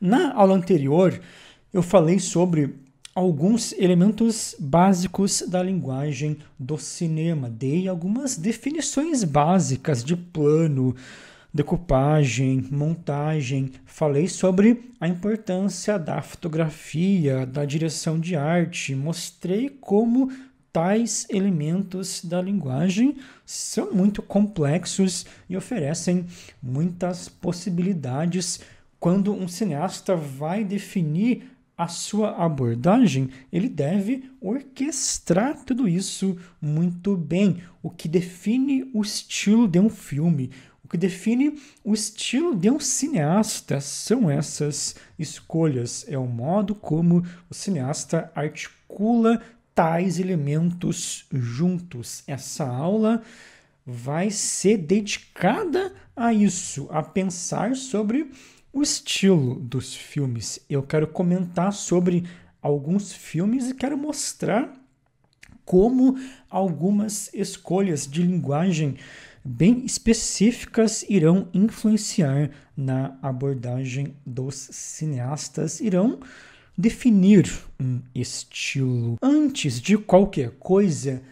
Na aula anterior, eu falei sobre alguns elementos básicos da linguagem do cinema. Dei algumas definições básicas de plano, decupagem, montagem. Falei sobre a importância da fotografia, da direção de arte. Mostrei como tais elementos da linguagem são muito complexos e oferecem muitas possibilidades quando um cineasta vai definir a sua abordagem, ele deve orquestrar tudo isso muito bem. O que define o estilo de um filme, o que define o estilo de um cineasta são essas escolhas. É o modo como o cineasta articula tais elementos juntos. Essa aula vai ser dedicada a isso, a pensar sobre o estilo dos filmes. Eu quero comentar sobre alguns filmes e quero mostrar como algumas escolhas de linguagem bem específicas irão influenciar na abordagem dos cineastas, irão definir um estilo. Antes de qualquer coisa,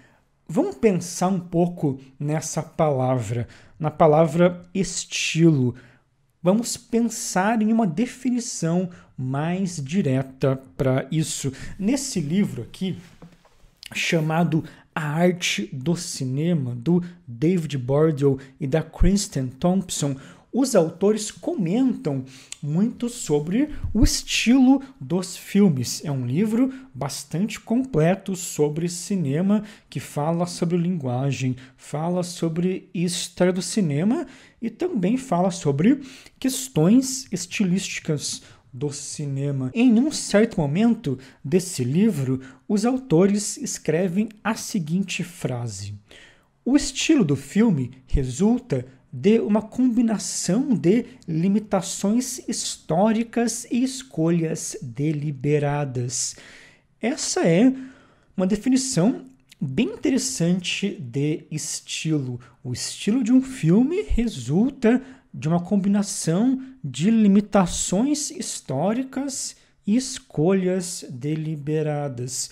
vamos pensar um pouco nessa palavra, na palavra estilo vamos pensar em uma definição mais direta para isso. Nesse livro aqui, chamado A Arte do Cinema, do David Bordeaux e da Kristen Thompson, os autores comentam muito sobre o estilo dos filmes. É um livro bastante completo sobre cinema que fala sobre linguagem, fala sobre história do cinema e também fala sobre questões estilísticas do cinema. Em um certo momento desse livro, os autores escrevem a seguinte frase: O estilo do filme resulta de uma combinação de limitações históricas e escolhas deliberadas. Essa é uma definição bem interessante de estilo. O estilo de um filme resulta de uma combinação de limitações históricas e escolhas deliberadas.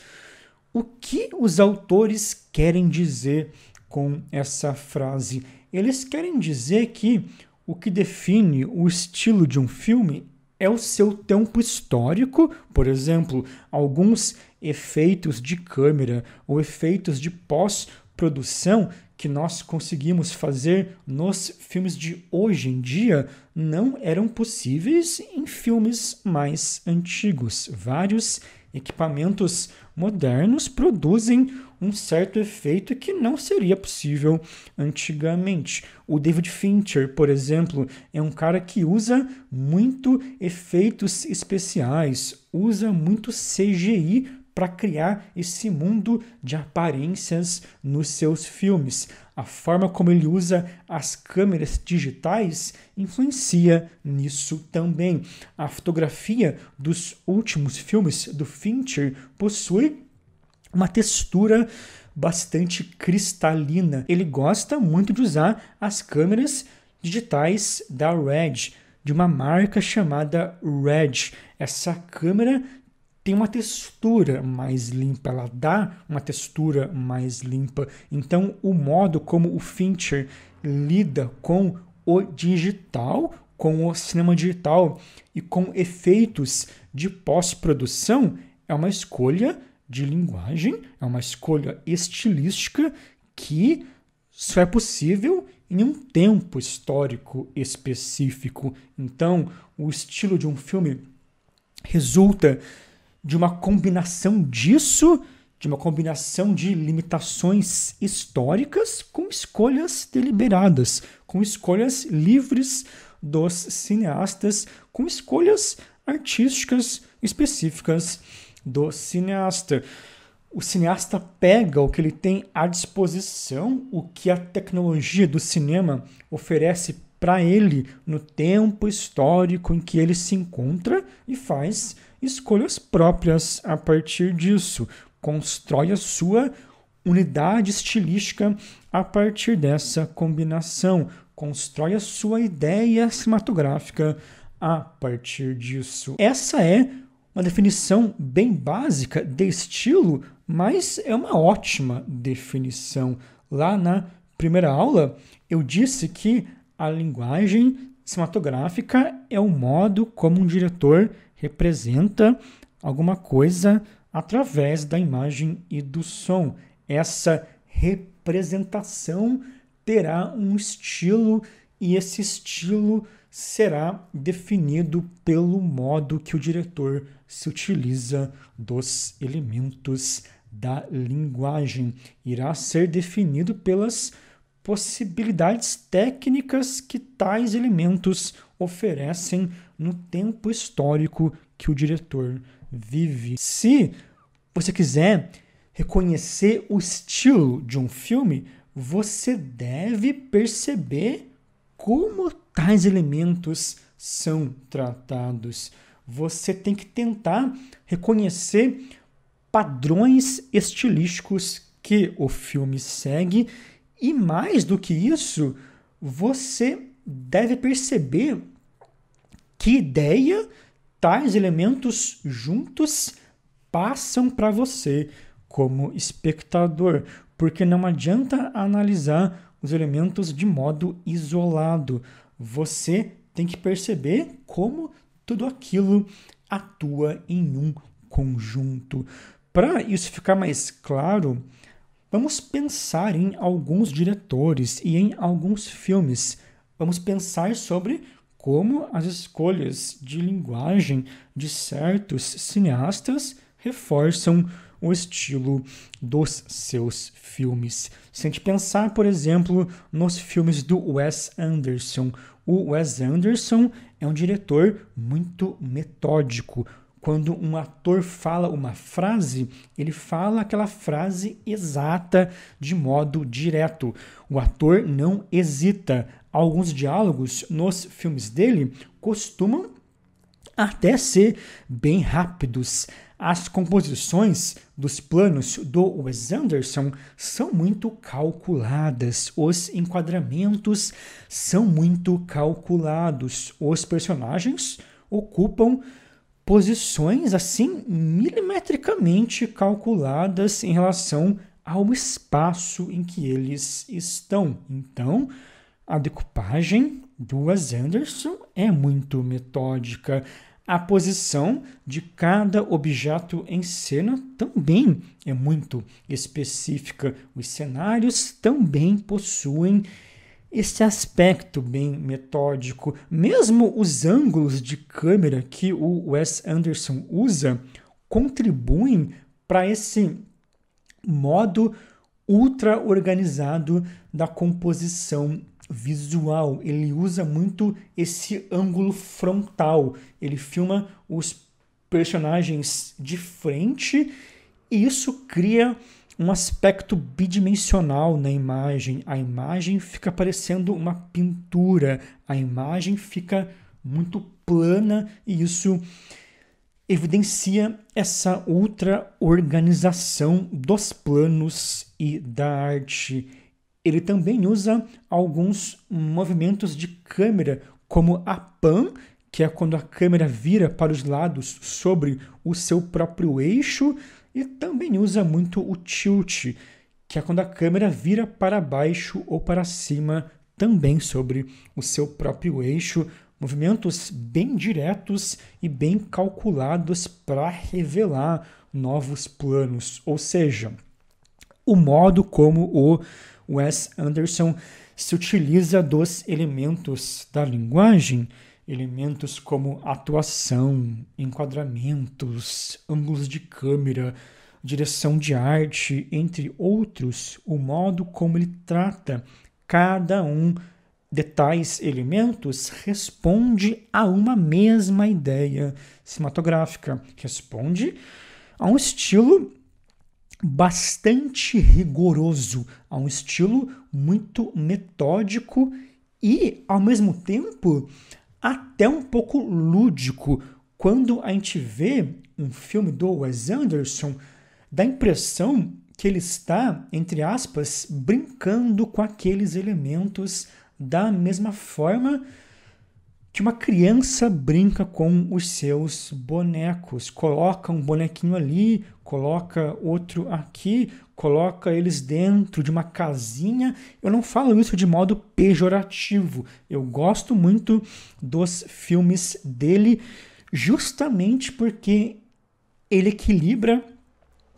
O que os autores querem dizer com essa frase? Eles querem dizer que o que define o estilo de um filme é o seu tempo histórico, por exemplo, alguns efeitos de câmera ou efeitos de pós-produção que nós conseguimos fazer nos filmes de hoje em dia não eram possíveis em filmes mais antigos. Vários equipamentos modernos produzem um certo efeito que não seria possível antigamente. O David Fincher, por exemplo, é um cara que usa muito efeitos especiais, usa muito CGI para criar esse mundo de aparências nos seus filmes. A forma como ele usa as câmeras digitais influencia nisso também. A fotografia dos últimos filmes do Fincher possui uma textura bastante cristalina. Ele gosta muito de usar as câmeras digitais da Red, de uma marca chamada Red. Essa câmera tem uma textura mais limpa, ela dá uma textura mais limpa. Então, o modo como o Fincher lida com o digital, com o cinema digital e com efeitos de pós-produção é uma escolha de linguagem, é uma escolha estilística que só é possível em um tempo histórico específico. Então, o estilo de um filme resulta de uma combinação disso, de uma combinação de limitações históricas com escolhas deliberadas, com escolhas livres dos cineastas, com escolhas artísticas específicas do cineasta. O cineasta pega o que ele tem à disposição, o que a tecnologia do cinema oferece para ele no tempo histórico em que ele se encontra e faz escolhas próprias a partir disso, constrói a sua unidade estilística a partir dessa combinação, constrói a sua ideia cinematográfica a partir disso. Essa é uma definição bem básica de estilo, mas é uma ótima definição. Lá na primeira aula, eu disse que a linguagem cinematográfica é o modo como um diretor representa alguma coisa através da imagem e do som. Essa representação terá um estilo e esse estilo será definido pelo modo que o diretor se utiliza dos elementos da linguagem. Irá ser definido pelas possibilidades técnicas que tais elementos oferecem no tempo histórico que o diretor vive. Se você quiser reconhecer o estilo de um filme, você deve perceber como tais elementos são tratados. Você tem que tentar reconhecer padrões estilísticos que o filme segue e mais do que isso, você deve perceber que ideia tais elementos juntos passam para você como espectador, porque não adianta analisar os elementos de modo isolado. Você tem que perceber como tudo aquilo atua em um conjunto. Para isso ficar mais claro, vamos pensar em alguns diretores e em alguns filmes. Vamos pensar sobre como as escolhas de linguagem de certos cineastas reforçam o estilo dos seus filmes. Se a gente pensar, por exemplo, nos filmes do Wes Anderson, o Wes Anderson é um diretor muito metódico. Quando um ator fala uma frase, ele fala aquela frase exata de modo direto. O ator não hesita alguns diálogos nos filmes dele costumam até ser bem rápidos. As composições dos planos do Wes Anderson são muito calculadas, os enquadramentos são muito calculados, os personagens ocupam posições assim milimetricamente calculadas em relação ao espaço em que eles estão. Então, a decupagem do Anderson é muito metódica. A posição de cada objeto em cena também é muito específica. Os cenários também possuem esse aspecto bem metódico. Mesmo os ângulos de câmera que o Wes Anderson usa contribuem para esse modo ultra organizado da composição visual. Ele usa muito esse ângulo frontal. Ele filma os personagens de frente e isso cria um aspecto bidimensional na imagem. A imagem fica parecendo uma pintura, a imagem fica muito plana e isso evidencia essa outra organização dos planos e da arte ele também usa alguns movimentos de câmera, como a pan, que é quando a câmera vira para os lados sobre o seu próprio eixo, e também usa muito o tilt, que é quando a câmera vira para baixo ou para cima, também sobre o seu próprio eixo. Movimentos bem diretos e bem calculados para revelar novos planos, ou seja, o modo como o Wes Anderson se utiliza dos elementos da linguagem, elementos como atuação, enquadramentos, ângulos de câmera, direção de arte, entre outros, o modo como ele trata cada um. De tais elementos responde a uma mesma ideia cinematográfica, responde a um estilo bastante rigoroso, a um estilo muito metódico e, ao mesmo tempo, até um pouco lúdico. Quando a gente vê um filme do Wes Anderson, dá a impressão que ele está, entre aspas, brincando com aqueles elementos da mesma forma que uma criança brinca com os seus bonecos. Coloca um bonequinho ali, coloca outro aqui, coloca eles dentro de uma casinha. Eu não falo isso de modo pejorativo. Eu gosto muito dos filmes dele, justamente porque ele equilibra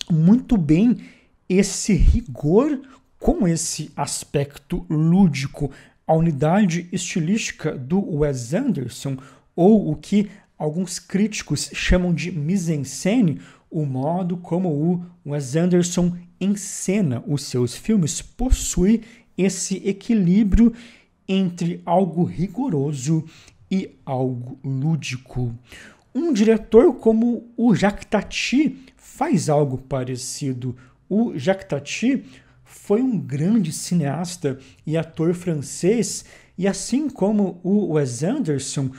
muito bem esse rigor com esse aspecto lúdico a unidade estilística do Wes Anderson, ou o que alguns críticos chamam de mise-en-scène, o modo como o Wes Anderson encena os seus filmes, possui esse equilíbrio entre algo rigoroso e algo lúdico. Um diretor como o Jacques Tati faz algo parecido. O Jacques Tati foi um grande cineasta e ator francês, e assim como o Wes Anderson,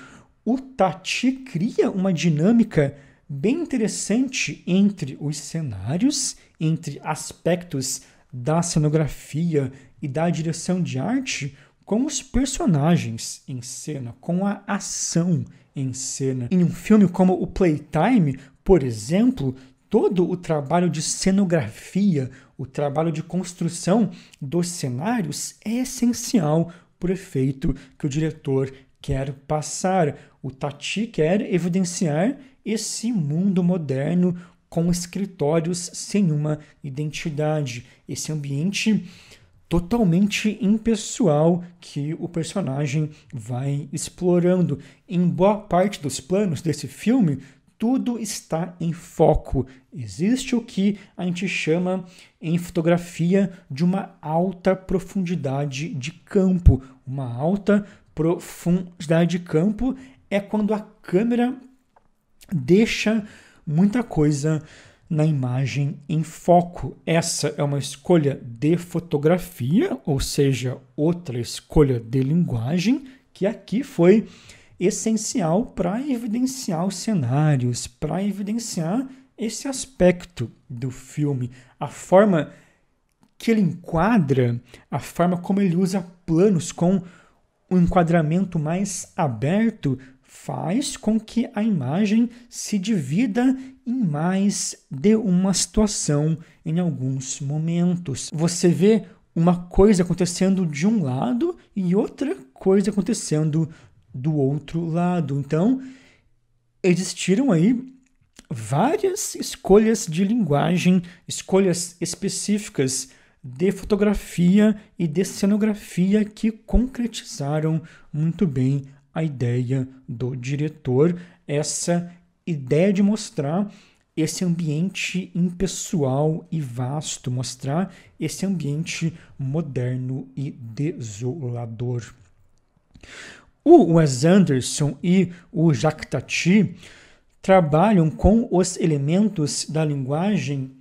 o Tati cria uma dinâmica bem interessante entre os cenários, entre aspectos da cenografia e da direção de arte, com os personagens em cena, com a ação em cena. Em um filme como o Playtime, por exemplo, todo o trabalho de cenografia, o trabalho de construção dos cenários é essencial para o efeito que o diretor quer passar. O Tati quer evidenciar esse mundo moderno com escritórios sem uma identidade, esse ambiente totalmente impessoal que o personagem vai explorando. Em boa parte dos planos desse filme, tudo está em foco. Existe o que a gente chama em fotografia de uma alta profundidade de campo. Uma alta profundidade de campo é quando a câmera deixa muita coisa na imagem em foco. Essa é uma escolha de fotografia, ou seja, outra escolha de linguagem, que aqui foi essencial para evidenciar os cenários, para evidenciar esse aspecto do filme, a forma que ele enquadra, a forma como ele usa planos com um enquadramento mais aberto faz com que a imagem se divida em mais de uma situação em alguns momentos. Você vê uma coisa acontecendo de um lado e outra coisa acontecendo do outro lado. Então, existiram aí várias escolhas de linguagem, escolhas específicas de fotografia e de cenografia que concretizaram muito bem a ideia do diretor, essa ideia de mostrar esse ambiente impessoal e vasto, mostrar esse ambiente moderno e desolador. O Wes Anderson e o Jacques Tati trabalham com os elementos da linguagem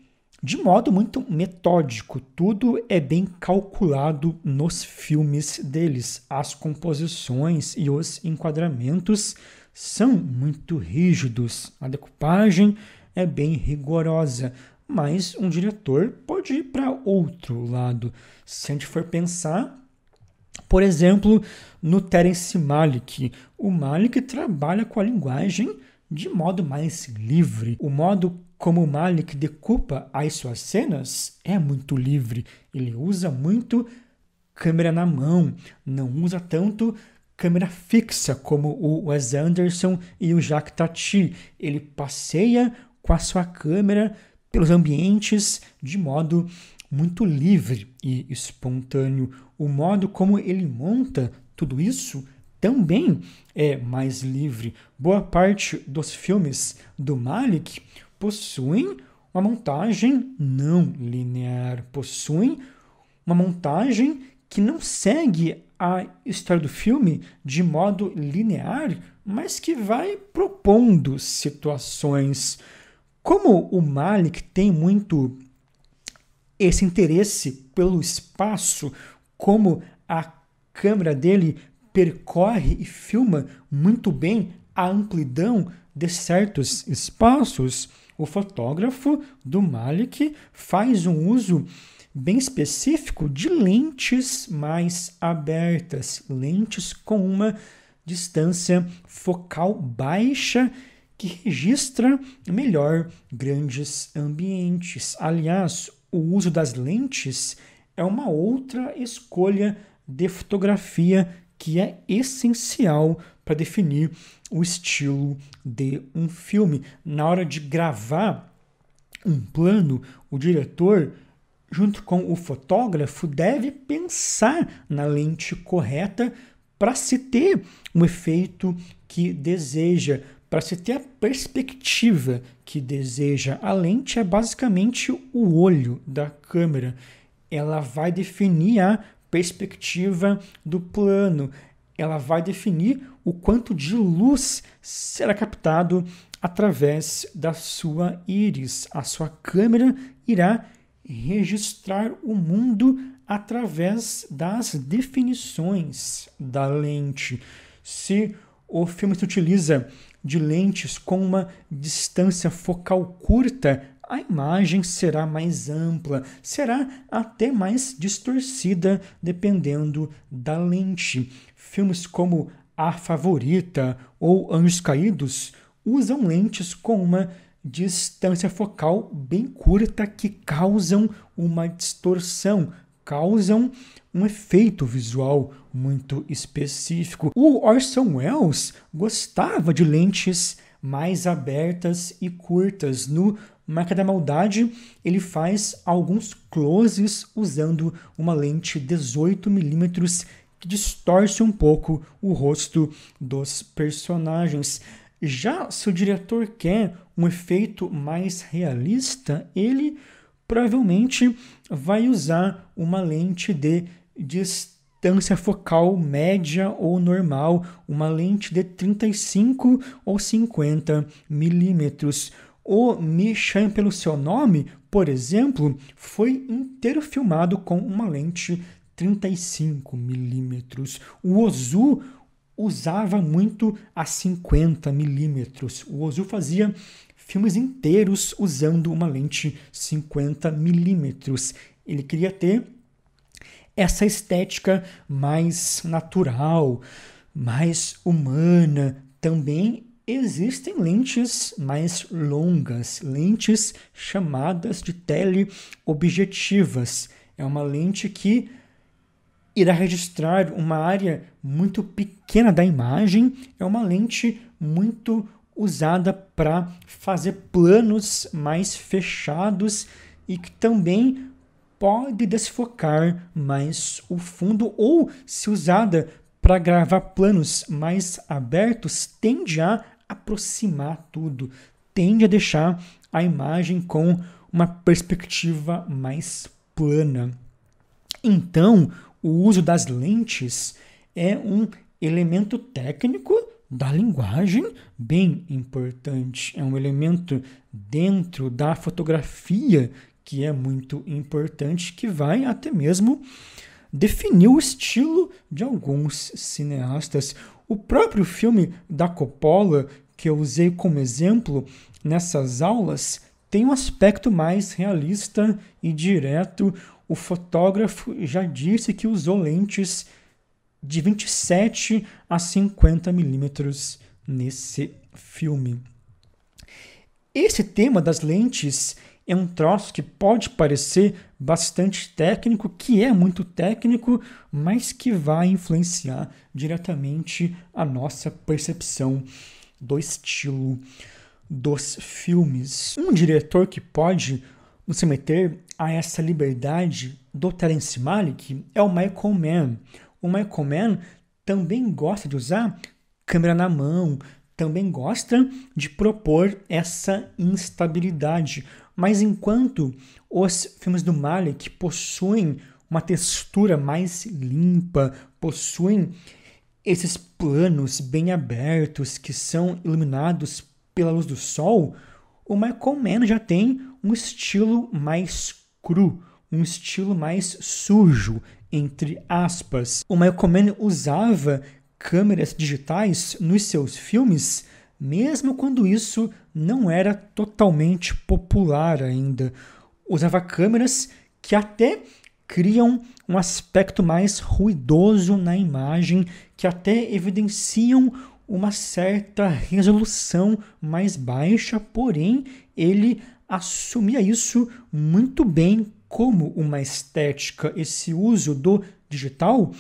de modo muito metódico. Tudo é bem calculado nos filmes deles. As composições e os enquadramentos são muito rígidos. A decupagem é bem rigorosa, mas um diretor pode ir para outro lado. Se a gente for pensar, por exemplo, no Terence Malick, o Malick trabalha com a linguagem de modo mais livre. O modo como o Malik decupa as suas cenas é muito livre. Ele usa muito câmera na mão, não usa tanto câmera fixa como o Wes Anderson e o Jacques Tati. Ele passeia com a sua câmera pelos ambientes de modo muito livre e espontâneo. O modo como ele monta tudo isso também é mais livre. Boa parte dos filmes do Malik possuem uma montagem não linear, possuem uma montagem que não segue a história do filme de modo linear, mas que vai propondo situações. Como o Malik tem muito esse interesse pelo espaço, como a câmera dele percorre e filma muito bem a amplidão de certos espaços, o fotógrafo do Malik faz um uso bem específico de lentes mais abertas, lentes com uma distância focal baixa que registra melhor grandes ambientes. Aliás, o uso das lentes é uma outra escolha de fotografia que é essencial para definir o estilo de um filme. Na hora de gravar um plano, o diretor, junto com o fotógrafo, deve pensar na lente correta para se ter o efeito que deseja, para se ter a perspectiva que deseja. A lente é basicamente o olho da câmera. Ela vai definir a perspectiva do plano. Ela vai definir o quanto de luz será captado através da sua íris. A sua câmera irá registrar o mundo através das definições da lente. Se o filme se utiliza de lentes com uma distância focal curta, a imagem será mais ampla, será até mais distorcida dependendo da lente. Filmes como A Favorita ou Anjos Caídos usam lentes com uma distância focal bem curta que causam uma distorção, causam um efeito visual muito específico. O Orson Welles gostava de lentes mais abertas e curtas. No Marca da Maldade, ele faz alguns closes usando uma lente 18mm que distorce um pouco o rosto dos personagens. Já se o diretor quer um efeito mais realista, ele provavelmente vai usar uma lente de distância focal média ou normal, uma lente de 35 ou 50 milímetros. O Me Chame Pelo Seu Nome, por exemplo, foi inteiro filmado com uma lente 35 milímetros. O Ozu usava muito a 50 milímetros. O Ozu fazia filmes inteiros usando uma lente 50 milímetros. Ele queria ter essa estética mais natural, mais humana. Também existem lentes mais longas, lentes chamadas de teleobjetivas. É uma lente que irá registrar uma área muito pequena da imagem, é uma lente muito usada para fazer planos mais fechados e que também pode desfocar mais o fundo ou se usada para gravar planos mais abertos tende a aproximar tudo, tende a deixar a imagem com uma perspectiva mais plana. Então, o uso das lentes é um elemento técnico da linguagem bem importante. É um elemento dentro da fotografia que é muito importante, que vai até mesmo definir o estilo de alguns cineastas. O próprio filme da Coppola, que eu usei como exemplo nessas aulas, tem um aspecto mais realista e direto, o fotógrafo já disse que usou lentes de 27 a 50 milímetros nesse filme. Esse tema das lentes é um troço que pode parecer bastante técnico, que é muito técnico, mas que vai influenciar diretamente a nossa percepção do estilo dos filmes. Um diretor que pode nos meter a essa liberdade do Terence Malick é o Michael Mann. O Michael Mann também gosta de usar câmera na mão, também gosta de propor essa instabilidade. Mas enquanto os filmes do Malick possuem uma textura mais limpa, possuem esses planos bem abertos que são iluminados pela luz do sol, o Michael Mann já tem um estilo mais cru, um estilo mais sujo, entre aspas. O Michael Mann usava câmeras digitais nos seus filmes, mesmo quando isso não era totalmente popular ainda. Usava câmeras que até criam um aspecto mais ruidoso na imagem, que até evidenciam uma certa resolução mais baixa, porém ele assumia isso muito bem como uma estética. Esse uso do digital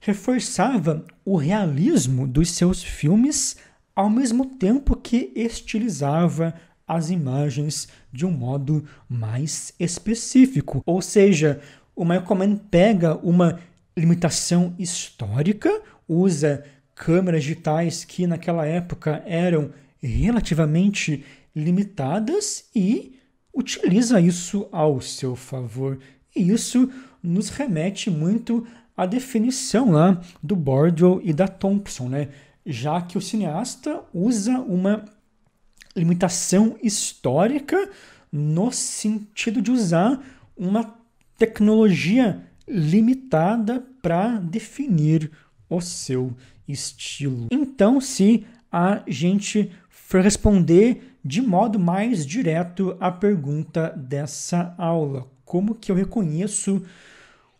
reforçava o realismo dos seus filmes, ao mesmo tempo que estilizava as imagens de um modo mais específico. Ou seja, o Michael pega uma limitação histórica, usa câmeras digitais que naquela época eram relativamente limitadas e utiliza isso ao seu favor. E isso nos remete muito à definição lá do Bordeaux e da Thompson, né? Já que o cineasta usa uma limitação histórica no sentido de usar uma tecnologia limitada para definir o seu estilo. Então, se a gente for responder de modo mais direto à pergunta dessa aula, como que eu reconheço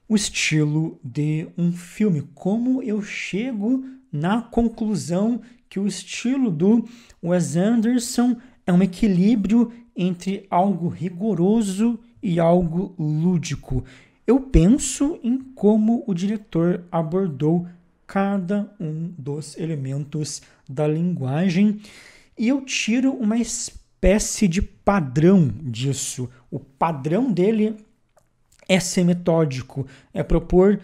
o estilo de um filme? Como eu chego na conclusão que o estilo do Wes Anderson é um equilíbrio entre algo rigoroso e algo lúdico. Eu penso em como o diretor abordou cada um dos elementos da linguagem e eu tiro uma espécie de padrão disso. O padrão dele é ser metódico, é propor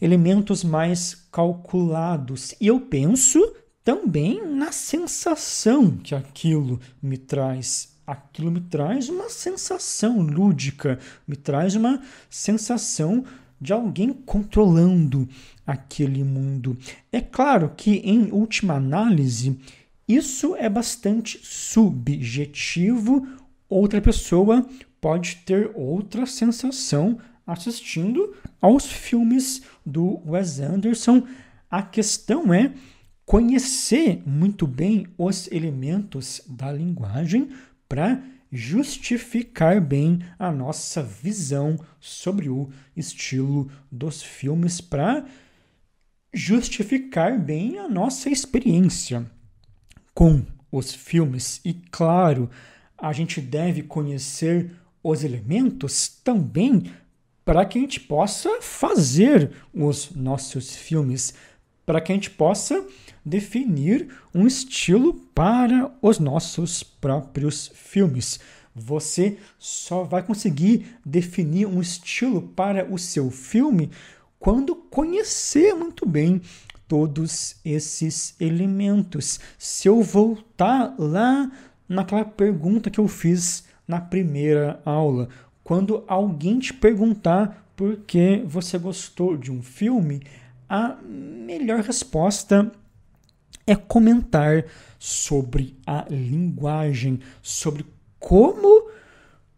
elementos mais calculados. E eu penso também na sensação que aquilo me traz. Aquilo me traz uma sensação lúdica, me traz uma sensação de alguém controlando aquele mundo. É claro que, em última análise, isso é bastante subjetivo. Outra pessoa pode ter outra sensação assistindo aos filmes do Wes Anderson. A questão é conhecer muito bem os elementos da linguagem para justificar bem a nossa visão sobre o estilo dos filmes, para justificar bem a nossa experiência com os filmes. E claro, a gente deve conhecer os elementos também para que a gente possa fazer os nossos filmes, para que a gente possa definir um estilo para os nossos próprios filmes. Você só vai conseguir definir um estilo para o seu filme quando conhecer muito bem todos esses elementos. Se eu voltar lá naquela pergunta que eu fiz na primeira aula, quando alguém te perguntar por que você gostou de um filme, a melhor resposta é comentar sobre a linguagem, sobre como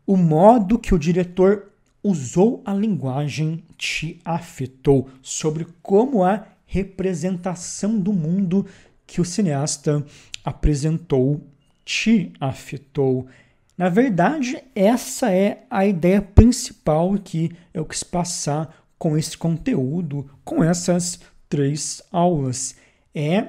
o modo que o diretor usou a linguagem te afetou, sobre como a representação do mundo que o cineasta apresentou te afetou. Na verdade, essa é a ideia principal que eu quis passar com esse conteúdo, com essas três aulas. É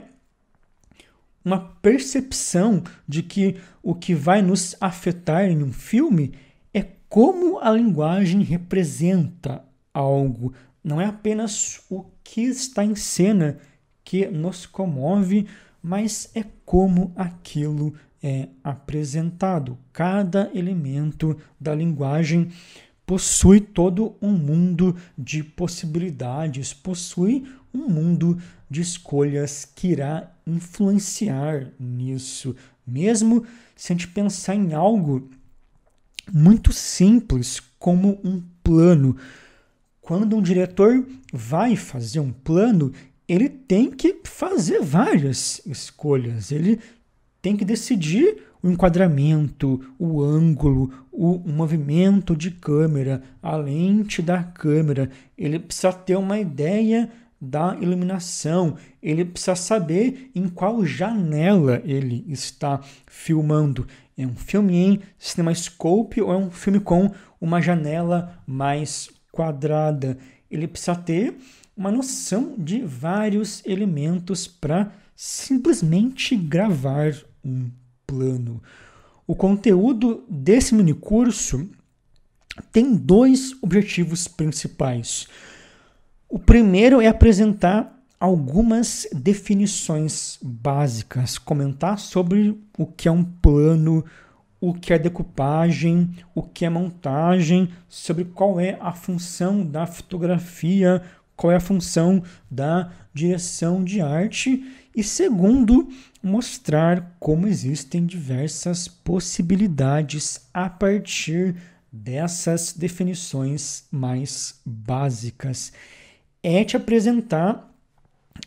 uma percepção de que o que vai nos afetar em um filme é como a linguagem representa algo. Não é apenas o que está em cena que nos comove, mas é como aquilo é apresentado. Cada elemento da linguagem possui todo um mundo de possibilidades, possui um mundo de escolhas que irá influenciar nisso. Mesmo se a gente pensar em algo muito simples como um plano. Quando um diretor vai fazer um plano, ele tem que fazer várias escolhas. Ele tem que decidir o enquadramento, o ângulo, o movimento de câmera, a lente da câmera. Ele precisa ter uma ideia da iluminação, ele precisa saber em qual janela ele está filmando. É um filme em CinemaScope ou é um filme com uma janela mais quadrada. Ele precisa ter uma noção de vários elementos para simplesmente gravar um plano. O conteúdo desse minicurso tem dois objetivos principais. O primeiro é apresentar algumas definições básicas, comentar sobre o que é um plano, o que é decupagem, o que é montagem, sobre qual é a função da fotografia, qual é a função da direção de arte e segundo, mostrar como existem diversas possibilidades a partir dessas definições mais básicas. É te apresentar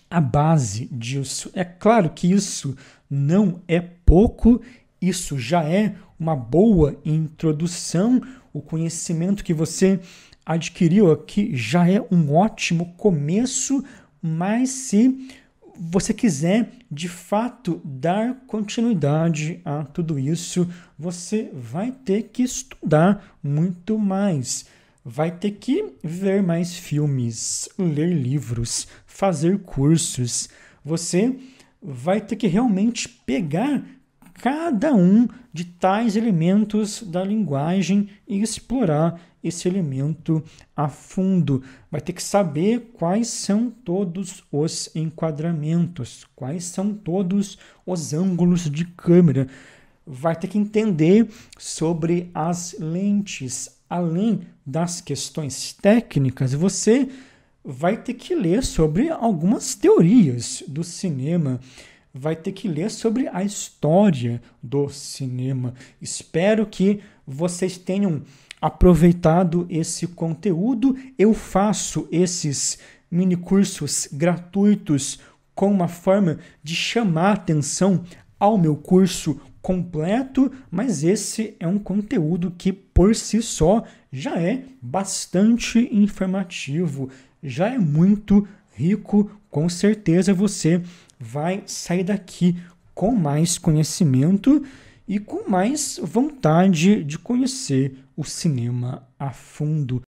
a base disso. É claro que isso não é pouco, isso já é uma boa introdução. O conhecimento que você adquiriu aqui já é um ótimo começo, mas se você quiser de fato dar continuidade a tudo isso, você vai ter que estudar muito mais vai ter que ver mais filmes, ler livros, fazer cursos. Você vai ter que realmente pegar cada um de tais elementos da linguagem e explorar esse elemento a fundo. Vai ter que saber quais são todos os enquadramentos, quais são todos os ângulos de câmera. Vai ter que entender sobre as lentes, além das questões técnicas, você vai ter que ler sobre algumas teorias do cinema, vai ter que ler sobre a história do cinema. Espero que vocês tenham aproveitado esse conteúdo. Eu faço esses mini cursos gratuitos com uma forma de chamar atenção ao meu curso completo, mas esse é um conteúdo que por si só já é bastante informativo, já é muito rico. Com certeza você vai sair daqui com mais conhecimento e com mais vontade de conhecer o cinema a fundo.